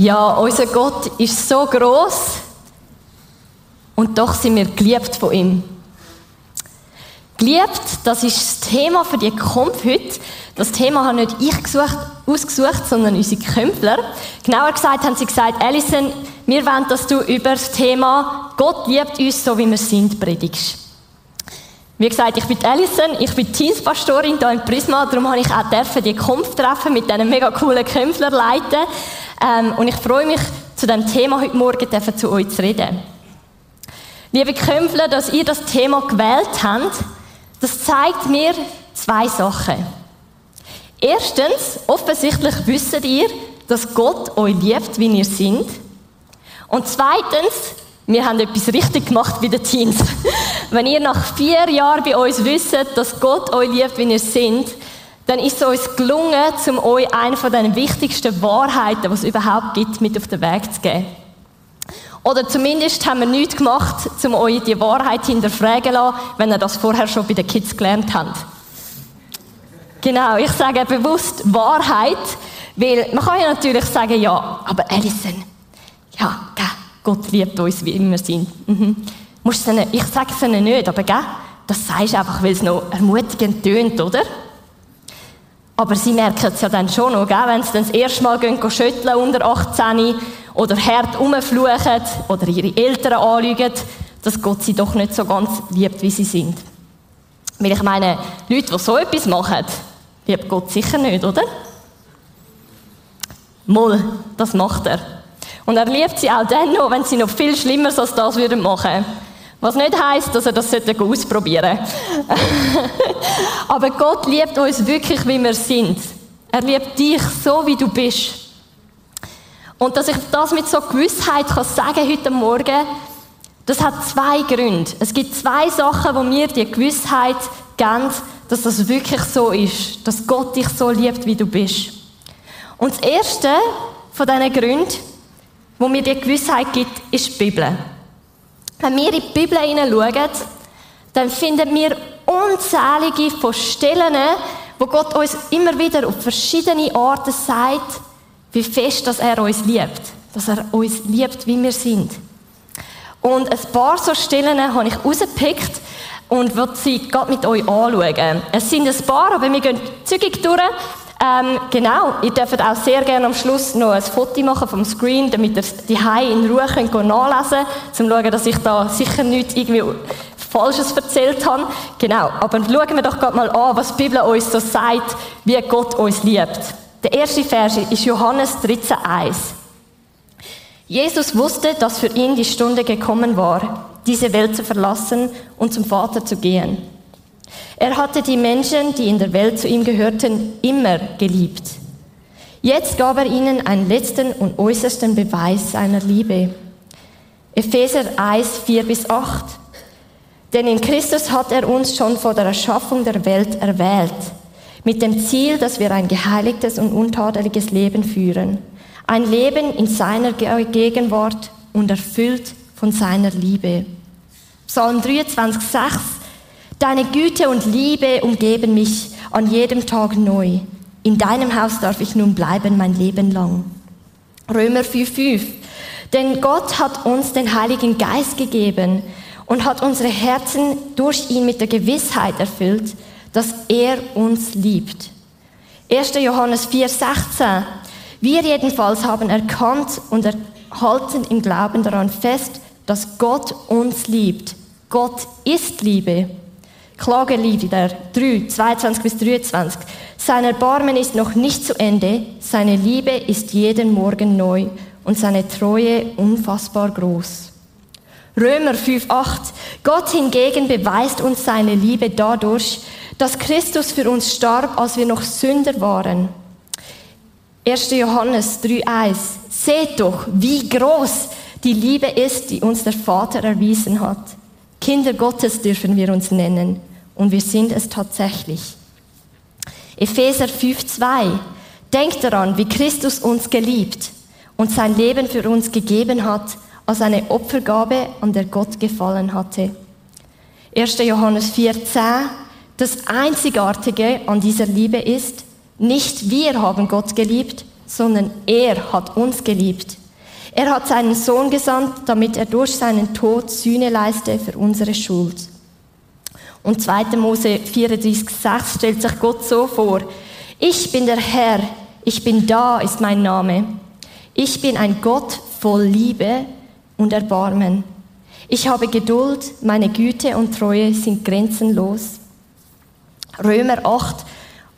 Ja, unser Gott ist so groß und doch sind wir geliebt von ihm. Geliebt, das ist das Thema für die Kampf heute. Das Thema habe nicht ich gesucht, ausgesucht, sondern unsere Kämpfler. Genauer gesagt haben sie gesagt, Alison, wir wollen, dass du über das Thema Gott liebt uns so, wie wir sind, predigst. Wie gesagt, ich bin Alison, ich bin Teamspastorin hier in Prisma, darum habe ich auch die Kampf treffen mit diesen mega coolen Kämpfler leiten. Ähm, und ich freue mich, zu diesem Thema heute Morgen zu euch zu reden. Liebe Kämpfler, dass ihr das Thema gewählt habt, das zeigt mir zwei Sachen. Erstens, offensichtlich wisst ihr, dass Gott euch liebt, wie ihr seid. Und zweitens, wir haben etwas richtig gemacht bei den Teens. Wenn ihr nach vier Jahren bei uns wisst, dass Gott euch liebt, wie ihr seid, dann ist es uns gelungen, um euch eine von den wichtigsten Wahrheiten, die es überhaupt gibt, mit auf den Weg zu geben. Oder zumindest haben wir nichts gemacht, um euch die Wahrheit hinterfragen zu lassen, wenn ihr das vorher schon bei den Kids gelernt habt. Genau, ich sage bewusst Wahrheit, weil man kann ja natürlich sagen, ja, aber Alison, ja, Gott liebt uns, wie wir sind. Mhm. Ich sage es ihnen nicht, aber das sagst du einfach, weil es noch ermutigend tönt, oder? Aber sie merken es ja dann schon noch, gell? wenn sie dann das erste Mal gehen, schütteln unter 18 oder hart rumfluchen oder ihre Eltern anlügen, dass Gott sie doch nicht so ganz liebt, wie sie sind. Weil ich meine, Leute, die so etwas machen, liebt Gott sicher nicht, oder? Moll, das macht er. Und er liebt sie auch dann noch, wenn sie noch viel Schlimmeres als das würden machen. Was nicht heißt, dass er das ausprobieren sollte. Aber Gott liebt uns wirklich, wie wir sind. Er liebt dich so, wie du bist. Und dass ich das mit so Gewissheit kann sagen heute Morgen, das hat zwei Gründe. Es gibt zwei Sachen, wo mir die Gewissheit geben, dass das wirklich so ist, dass Gott dich so liebt, wie du bist. Und das erste von diesen Gründen, wo mir die Gewissheit gibt, ist die Bibel. Wenn wir in die Bibel hineinschauen, dann finden wir unzählige von Stellen, wo Gott uns immer wieder auf verschiedene Arten sagt, wie fest dass er uns liebt. Dass er uns liebt, wie wir sind. Und ein paar so Stellen habe ich rausgepickt und würde sie gerade mit euch anschauen. Es sind ein paar, aber wir gehen zügig durch. Ähm, genau, ihr dürft auch sehr gerne am Schluss noch ein Foto machen vom Screen, damit ihr die in Ruhe könnt nachlesen könnt, um zu schauen, dass ich da sicher nichts irgendwie Falsches erzählt habe. Genau, aber schauen wir doch gerade mal an, was die Bibel uns so sagt, wie Gott uns liebt. Der erste Vers ist Johannes 13,1. Jesus wusste, dass für ihn die Stunde gekommen war, diese Welt zu verlassen und zum Vater zu gehen. Er hatte die Menschen, die in der Welt zu ihm gehörten, immer geliebt. Jetzt gab er ihnen einen letzten und äußersten Beweis seiner Liebe. Epheser 1, 4 bis 8. Denn in Christus hat er uns schon vor der Erschaffung der Welt erwählt mit dem Ziel, dass wir ein geheiligtes und untadeliges Leben führen. Ein Leben in seiner Gegenwart und erfüllt von seiner Liebe. Psalm 23, 6. Deine Güte und Liebe umgeben mich an jedem Tag neu. In deinem Haus darf ich nun bleiben mein Leben lang. Römer 5, 5. Denn Gott hat uns den Heiligen Geist gegeben und hat unsere Herzen durch ihn mit der Gewissheit erfüllt, dass er uns liebt. 1. Johannes 4, 16. Wir jedenfalls haben erkannt und erhalten im Glauben daran fest, dass Gott uns liebt. Gott ist Liebe. Klagelieder 3, 22 bis 23. Sein Erbarmen ist noch nicht zu Ende, seine Liebe ist jeden Morgen neu und seine Treue unfassbar groß. Römer 5, 8. Gott hingegen beweist uns seine Liebe dadurch, dass Christus für uns starb, als wir noch Sünder waren. 1. Johannes 3,1 Seht doch, wie groß die Liebe ist, die uns der Vater erwiesen hat. Kinder Gottes dürfen wir uns nennen und wir sind es tatsächlich. Epheser 5,2 Denkt daran, wie Christus uns geliebt und sein Leben für uns gegeben hat, als eine Opfergabe, an der Gott gefallen hatte. 1. Johannes 4,10 das Einzigartige an dieser Liebe ist, nicht wir haben Gott geliebt, sondern er hat uns geliebt. Er hat seinen Sohn gesandt, damit er durch seinen Tod Sühne leiste für unsere Schuld. Und 2. Mose 34,6 stellt sich Gott so vor. Ich bin der Herr, ich bin da, ist mein Name. Ich bin ein Gott voll Liebe und Erbarmen. Ich habe Geduld, meine Güte und Treue sind grenzenlos. Römer 8,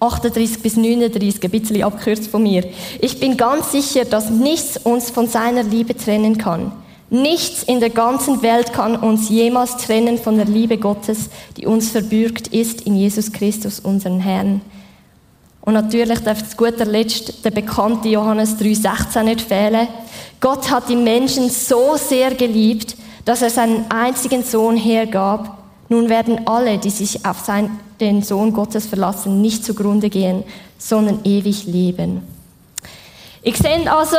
38 bis 39, ein bisschen abkürzt von mir. Ich bin ganz sicher, dass nichts uns von seiner Liebe trennen kann. Nichts in der ganzen Welt kann uns jemals trennen von der Liebe Gottes, die uns verbürgt ist in Jesus Christus, unseren Herrn. Und natürlich darf zu guter Letzt der bekannte Johannes 3,16 nicht fehlen. Gott hat die Menschen so sehr geliebt, dass er seinen einzigen Sohn hergab. Nun werden alle, die sich auf sein, den Sohn Gottes verlassen, nicht zugrunde gehen, sondern ewig leben. Ich sehe also,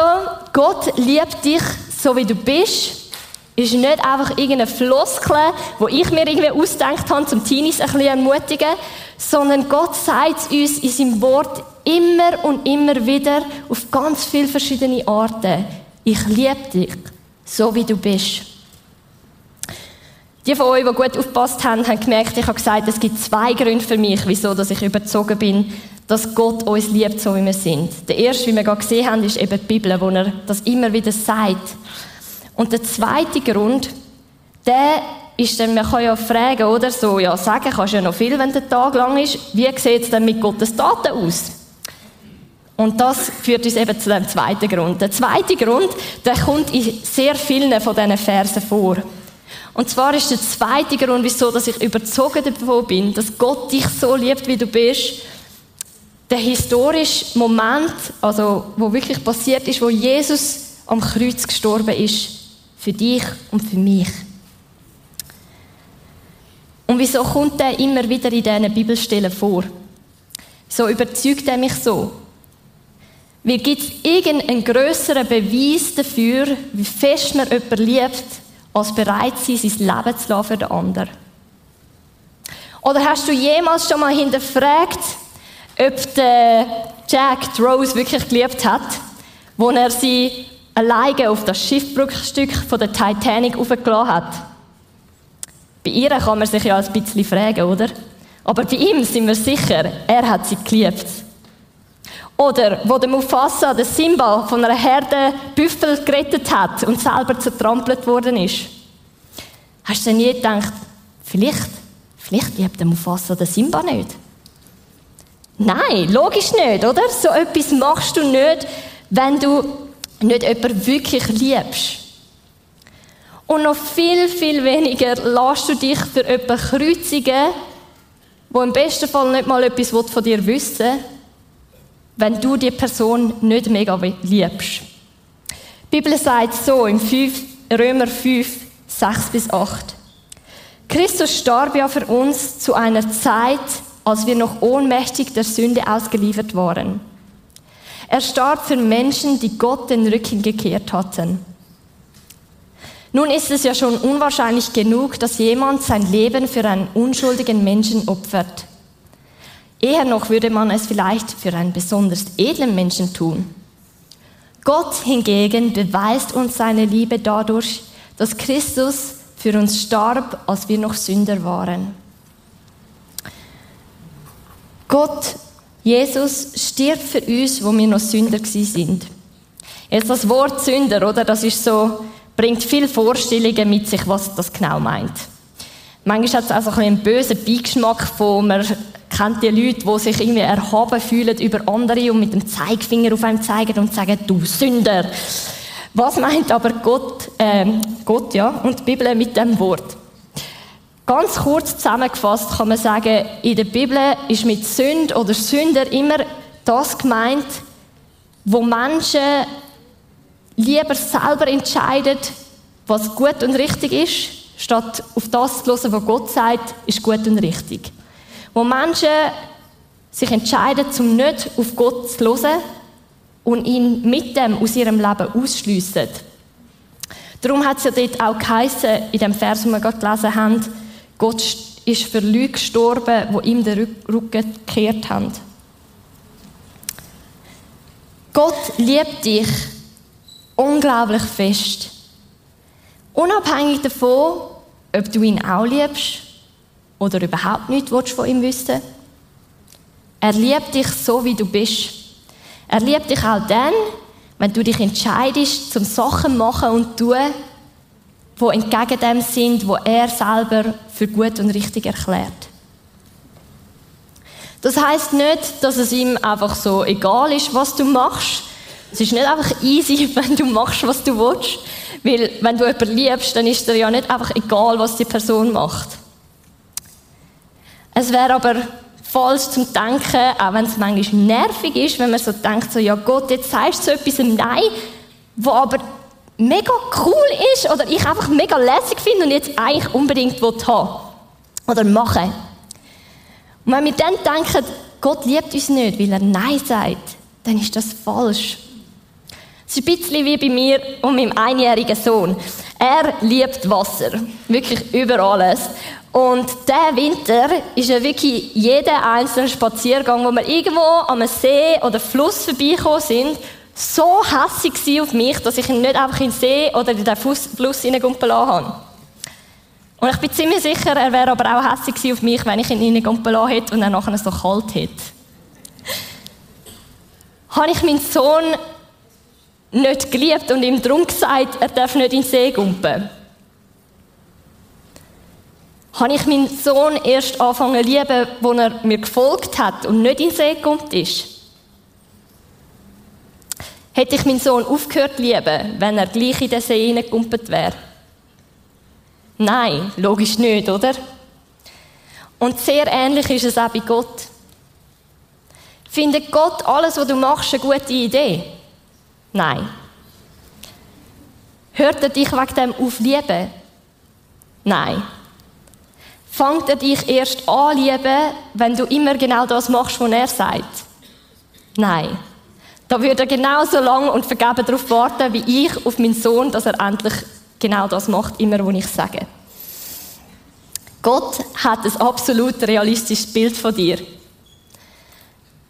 Gott liebt dich so wie du bist. Ist nicht einfach irgendeine Floskel, wo ich mir irgendwie ausgedacht habe, zum Teenies ein bisschen ermutigen, sondern Gott sagt uns in seinem Wort immer und immer wieder auf ganz viele verschiedene Arten. Ich liebe dich, so wie du bist. Die von euch, die gut aufgepasst haben, haben gemerkt, ich habe gesagt, es gibt zwei Gründe für mich, wieso ich überzogen bin, dass Gott uns liebt, so wie wir sind. Der erste, wie wir gerade gesehen haben, ist eben die Bibel, wo er das immer wieder sagt. Und der zweite Grund, der ist dann, man kann ja fragen, oder so, ja, sagen kannst du ja noch viel, wenn der Tag lang ist. Wie sieht es denn mit Gottes Daten aus? Und das führt uns eben zu dem zweiten Grund. Der zweite Grund, der kommt in sehr vielen von diesen Versen vor. Und zwar ist der zweite Grund, wieso dass ich überzogen davon bin, dass Gott dich so liebt, wie du bist, der historische Moment, also wo wirklich passiert ist, wo Jesus am Kreuz gestorben ist, für dich und für mich. Und wieso kommt er immer wieder in diesen Bibelstellen vor? So überzeugt er mich so. Wie gibt es irgendeinen größeren Beweis dafür, wie fest man jemanden liebt, als bereit sein, sein Leben zu lassen für den anderen? Oder hast du jemals schon mal hinterfragt, ob der Jack die Rose wirklich geliebt hat, wo er sie alleine auf das Schiffbruchstück von der Titanic aufgelassen hat? Bei ihr kann man sich ja ein bisschen fragen, oder? Aber bei ihm sind wir sicher, er hat sie geliebt. Oder wo der Mufasa, der Simba, von einer Herde Büffel gerettet hat und selber zertrampelt worden ist. Hast du denn nie gedacht, vielleicht, vielleicht liebt der Mufasa den Simba nicht? Nein, logisch nicht, oder? So etwas machst du nicht, wenn du nicht jemanden wirklich liebst. Und noch viel, viel weniger lässt du dich für jemanden kreuzigen, wo im besten Fall nicht mal etwas von dir wissen will, wenn du die Person nicht mega liebst. Die Bibel sagt so im 5, Römer 5, 6 bis 8. Christus starb ja für uns zu einer Zeit, als wir noch ohnmächtig der Sünde ausgeliefert waren. Er starb für Menschen, die Gott den Rücken gekehrt hatten. Nun ist es ja schon unwahrscheinlich genug, dass jemand sein Leben für einen unschuldigen Menschen opfert. Eher noch würde man es vielleicht für einen besonders edlen Menschen tun. Gott hingegen beweist uns seine Liebe dadurch, dass Christus für uns starb, als wir noch Sünder waren. Gott, Jesus, stirbt für uns, wo wir noch Sünder sind. Jetzt das Wort Sünder, oder? Das ist so, bringt viele Vorstellungen mit sich, was das genau meint. Manchmal hat es also ein einen bösen Beigeschmack von, man kennt die Leute, die sich irgendwie erhaben fühlen über andere und mit dem Zeigefinger auf einem zeigen und sagen, du Sünder. Was meint aber Gott, äh, Gott ja, und die Bibel mit dem Wort? Ganz kurz zusammengefasst kann man sagen, in der Bibel ist mit Sünd oder Sünder immer das gemeint, wo Menschen lieber selber entscheiden, was gut und richtig ist, statt auf das zu hören, was Gott sagt, ist gut und richtig. Wo Menschen sich entscheiden, um nicht auf Gott zu hören und ihn mit dem aus ihrem Leben ausschliessen. Darum hat es ja dort auch geheißen, in dem Vers, den wir gerade gelesen haben, Gott ist für Leute gestorben, die ihm den Rücken gekehrt haben. Gott liebt dich unglaublich fest. Unabhängig davon, ob du ihn auch liebst oder überhaupt nichts von ihm wissen Er liebt dich so, wie du bist. Er liebt dich auch dann, wenn du dich entscheidest, zum Sachen machen und tun, wo entgegen dem sind, wo er selber für gut und richtig erklärt. Das heißt nicht, dass es ihm einfach so egal ist, was du machst. Es ist nicht einfach easy, wenn du machst, was du willst. Weil, wenn du jemanden liebst, dann ist dir ja nicht einfach egal, was die Person macht. Es wäre aber falsch zum Denken, auch wenn es manchmal nervig ist, wenn man so denkt, so, ja Gott, jetzt sagst du so etwas Nein, wo aber mega cool ist oder ich einfach mega lässig finde und jetzt eigentlich unbedingt haben oder machen. Und wenn wir dann denken, Gott liebt uns nicht, weil er Nein sagt, dann ist das falsch. Es ist ein bisschen wie bei mir und meinem einjährigen Sohn. Er liebt Wasser. Wirklich über alles. Und der Winter ist ja wirklich jeder einzelne Spaziergang, wo wir irgendwo am See oder Fluss vorbeigekommen sind, so hässlich auf mich, dass ich ihn nicht einfach in den See oder in den Fluss hineingumpen lassen habe. Und ich bin ziemlich sicher, er wäre aber auch hässlich auf mich, wenn ich ihn hineingumpen lassen hätte und er nachher so kalt hätte. habe ich meinen Sohn nicht geliebt und ihm darum gesagt, er darf nicht in den See gumpen? Habe ich meinen Sohn erst angefangen zu lieben, als er mir gefolgt hat und nicht in den See gumpt ist? Hätte ich meinen Sohn aufgehört lieben, wenn er gleich in den See hineingegumpelt wäre? Nein, logisch nicht, oder? Und sehr ähnlich ist es auch bei Gott. Findet Gott alles, was du machst, eine gute Idee? Nein. Hört er dich wegen dem auf lieben? Nein. Fangt er dich erst an lieben, wenn du immer genau das machst, was er sagt? Nein. Da würde er genauso lang und vergeben darauf warten, wie ich auf meinen Sohn, dass er endlich genau das macht, immer, wo ich sage. Gott hat ein absolut realistisches Bild von dir.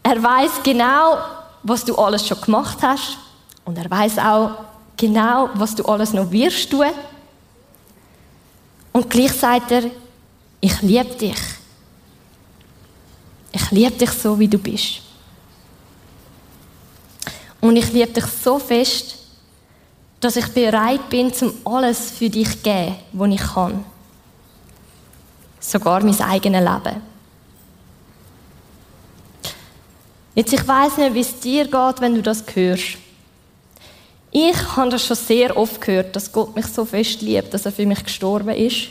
Er weiß genau, was du alles schon gemacht hast und er weiß auch genau, was du alles noch wirst tun. Und gleich sagt er, ich liebe dich. Ich liebe dich so, wie du bist. Und ich liebe dich so fest, dass ich bereit bin, zum alles für dich zu geben, was ich kann. Sogar mein eigenes Leben. Jetzt, ich weiß nicht, wie es dir geht, wenn du das hörst. Ich habe das schon sehr oft gehört, dass Gott mich so fest liebt, dass er für mich gestorben ist.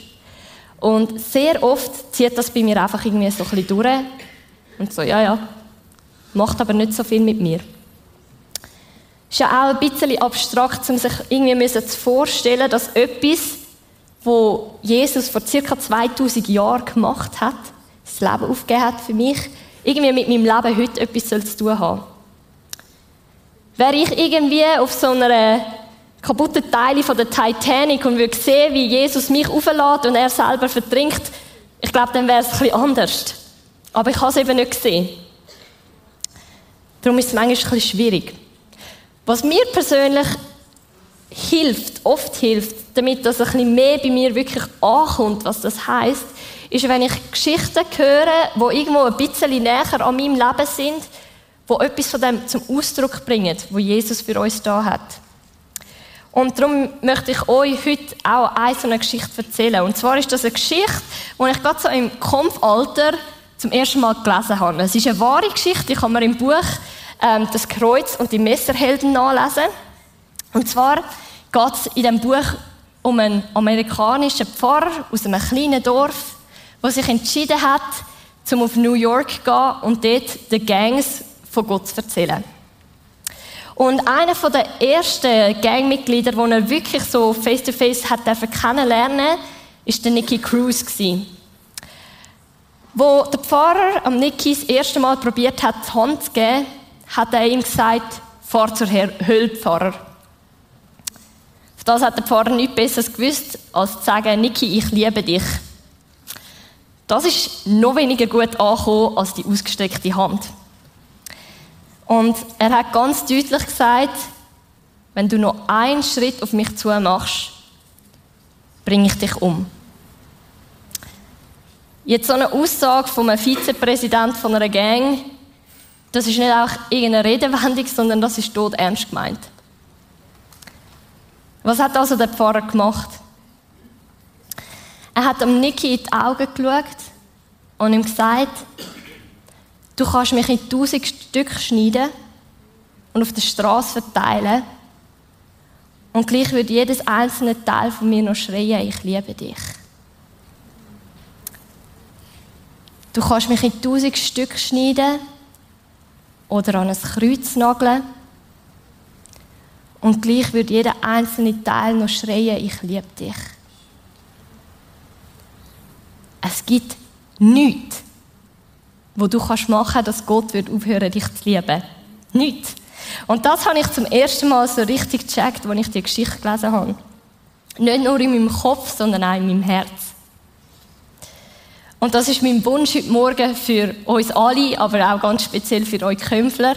Und sehr oft zieht das bei mir einfach irgendwie so ein bisschen durch. Und so, ja, ja, macht aber nicht so viel mit mir. Ist ja auch ein bisschen abstrakt, um sich irgendwie zu vorstellen, dass etwas, wo Jesus vor circa 2000 Jahren gemacht hat, das Leben aufgegeben hat für mich, irgendwie mit meinem Leben heute etwas zu tun haben. Wäre ich irgendwie auf so einer kaputten Teile von der Titanic und würde sehen, wie Jesus mich auflädt und er selber vertrinkt, ich glaube, dann wäre es ein bisschen anders. Aber ich habe es eben nicht gesehen. Darum ist es manchmal ein bisschen schwierig. Was mir persönlich hilft, oft hilft, damit das ein bisschen mehr bei mir wirklich ankommt, was das heißt, ist, wenn ich Geschichten höre, die irgendwo ein bisschen näher an meinem Leben sind, wo etwas von dem zum Ausdruck bringen, wo Jesus für uns da hat. Und darum möchte ich euch heute auch eine so eine Geschichte erzählen. Und zwar ist das eine Geschichte, die ich gerade so im Kampfalter zum ersten Mal gelesen habe. Es ist eine wahre Geschichte, die kann man im Buch ähm, «Das Kreuz und die Messerhelden» nachlesen. Und zwar geht es in diesem Buch um einen amerikanischen Pfarrer aus einem kleinen Dorf, der sich entschieden hat, um auf New York zu gehen und dort den Gangs von Gott zu erzählen. Und einer der ersten Gangmitglieder, den er wirklich so face-to-face hat kennenlernen ist der Nicky Cruz. Wo der Pfarrer am Nicky das erste Mal probiert hat, die Hand zu geben, hat er ihm gesagt, fahr zur Hölle, Pfarrer. Auf das hat der Pfarrer nichts Besseres gewusst, als zu sagen, Niki, ich liebe dich. Das ist noch weniger gut angekommen als die ausgestreckte Hand. Und er hat ganz deutlich gesagt, wenn du noch einen Schritt auf mich zu machst, bringe ich dich um. Jetzt so eine Aussage einem Vizepräsident von einer Gang, das ist nicht auch irgendeine Redewendung, sondern das ist tot ernst gemeint. Was hat also der Pfarrer gemacht? Er hat dem Niki in die Augen geschaut und ihm gesagt, du kannst mich in tausend Stück schneiden und auf der Straße verteilen und gleich würde jedes einzelne Teil von mir noch schreien, ich liebe dich. Du kannst mich in tausend Stück schneiden oder an ein Kreuz nageln. Und gleich würde jeder einzelne Teil noch schreien, ich liebe dich. Es gibt nichts, wo du kannst machen, dass Gott wird aufhören, dich zu lieben. Nichts. Und das habe ich zum ersten Mal so richtig gecheckt, als ich die Geschichte gelesen habe. Nicht nur in meinem Kopf, sondern auch in meinem Herz. Und das ist mein Wunsch heute Morgen für uns alle, aber auch ganz speziell für euch Kämpfler.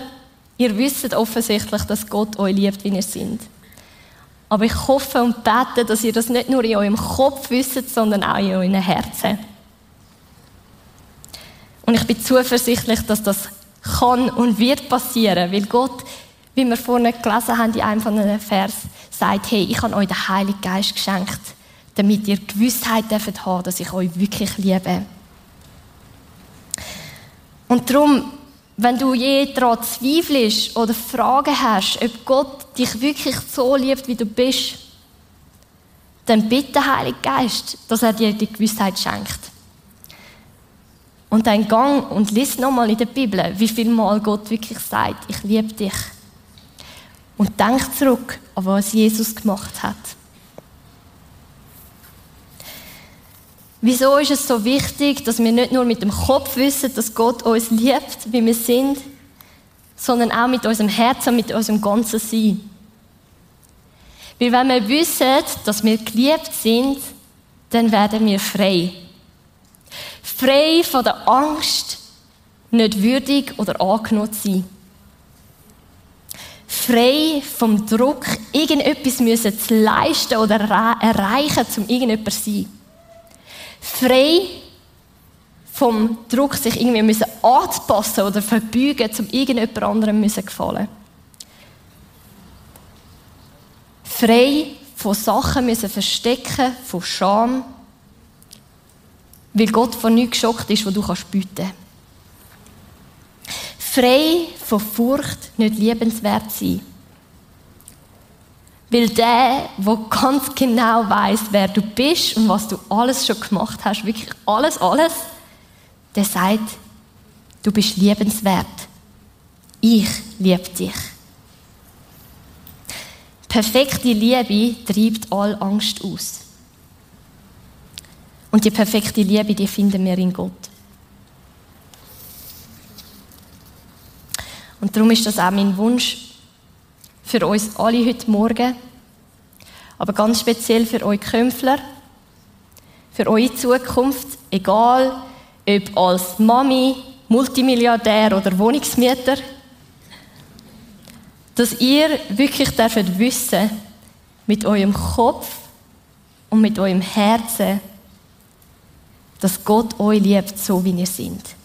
Ihr wisst offensichtlich, dass Gott euch liebt, wie ihr seid. Aber ich hoffe und bete, dass ihr das nicht nur in eurem Kopf wisst, sondern auch in euren Herzen. Und ich bin zuversichtlich, dass das kann und wird passieren, weil Gott, wie wir vorhin gelesen haben in einem von den Vers, sagt, hey, ich habe euch den Heiligen Geist geschenkt damit ihr Gewissheit dürft haben, dass ich euch wirklich liebe. Und darum, wenn du je daran zweifelst oder Fragen hast, ob Gott dich wirklich so liebt, wie du bist, dann bitte, Heiliger Geist, dass er dir die Gewissheit schenkt. Und dann gang und lies nochmal in der Bibel, wie viel Mal Gott wirklich sagt, ich liebe dich. Und denk zurück an was Jesus gemacht hat. Wieso ist es so wichtig, dass wir nicht nur mit dem Kopf wissen, dass Gott uns liebt, wie wir sind, sondern auch mit unserem Herzen, mit unserem ganzen Sein? Weil wenn wir wissen, dass wir geliebt sind, dann werden wir frei. Frei von der Angst, nicht würdig oder angenommen zu sein. Frei vom Druck, irgendetwas zu leisten oder erreichen, um irgendjemand zu sein frei vom Druck, sich irgendwie müssen anzupassen oder verbeugen, um irgendjemand anderem müssen gefallen. Frei von Sachen müssen verstecken, von Scham, weil Gott von nichts geschockt ist, was du kannst bieten. Frei von Furcht, nicht liebenswert sein. Weil der, der ganz genau weiß, wer du bist und was du alles schon gemacht hast, wirklich alles, alles, der sagt, du bist liebenswert. Ich liebe dich. Perfekte Liebe treibt all Angst aus. Und die perfekte Liebe, die finden wir in Gott. Und darum ist das auch mein Wunsch, für uns alle heute Morgen, aber ganz speziell für euch Kämpfler, für eure Zukunft, egal ob als Mami, Multimilliardär oder Wohnungsmieter, dass ihr wirklich dürft wissen, mit eurem Kopf und mit eurem Herzen, dass Gott euch liebt, so wie ihr seid.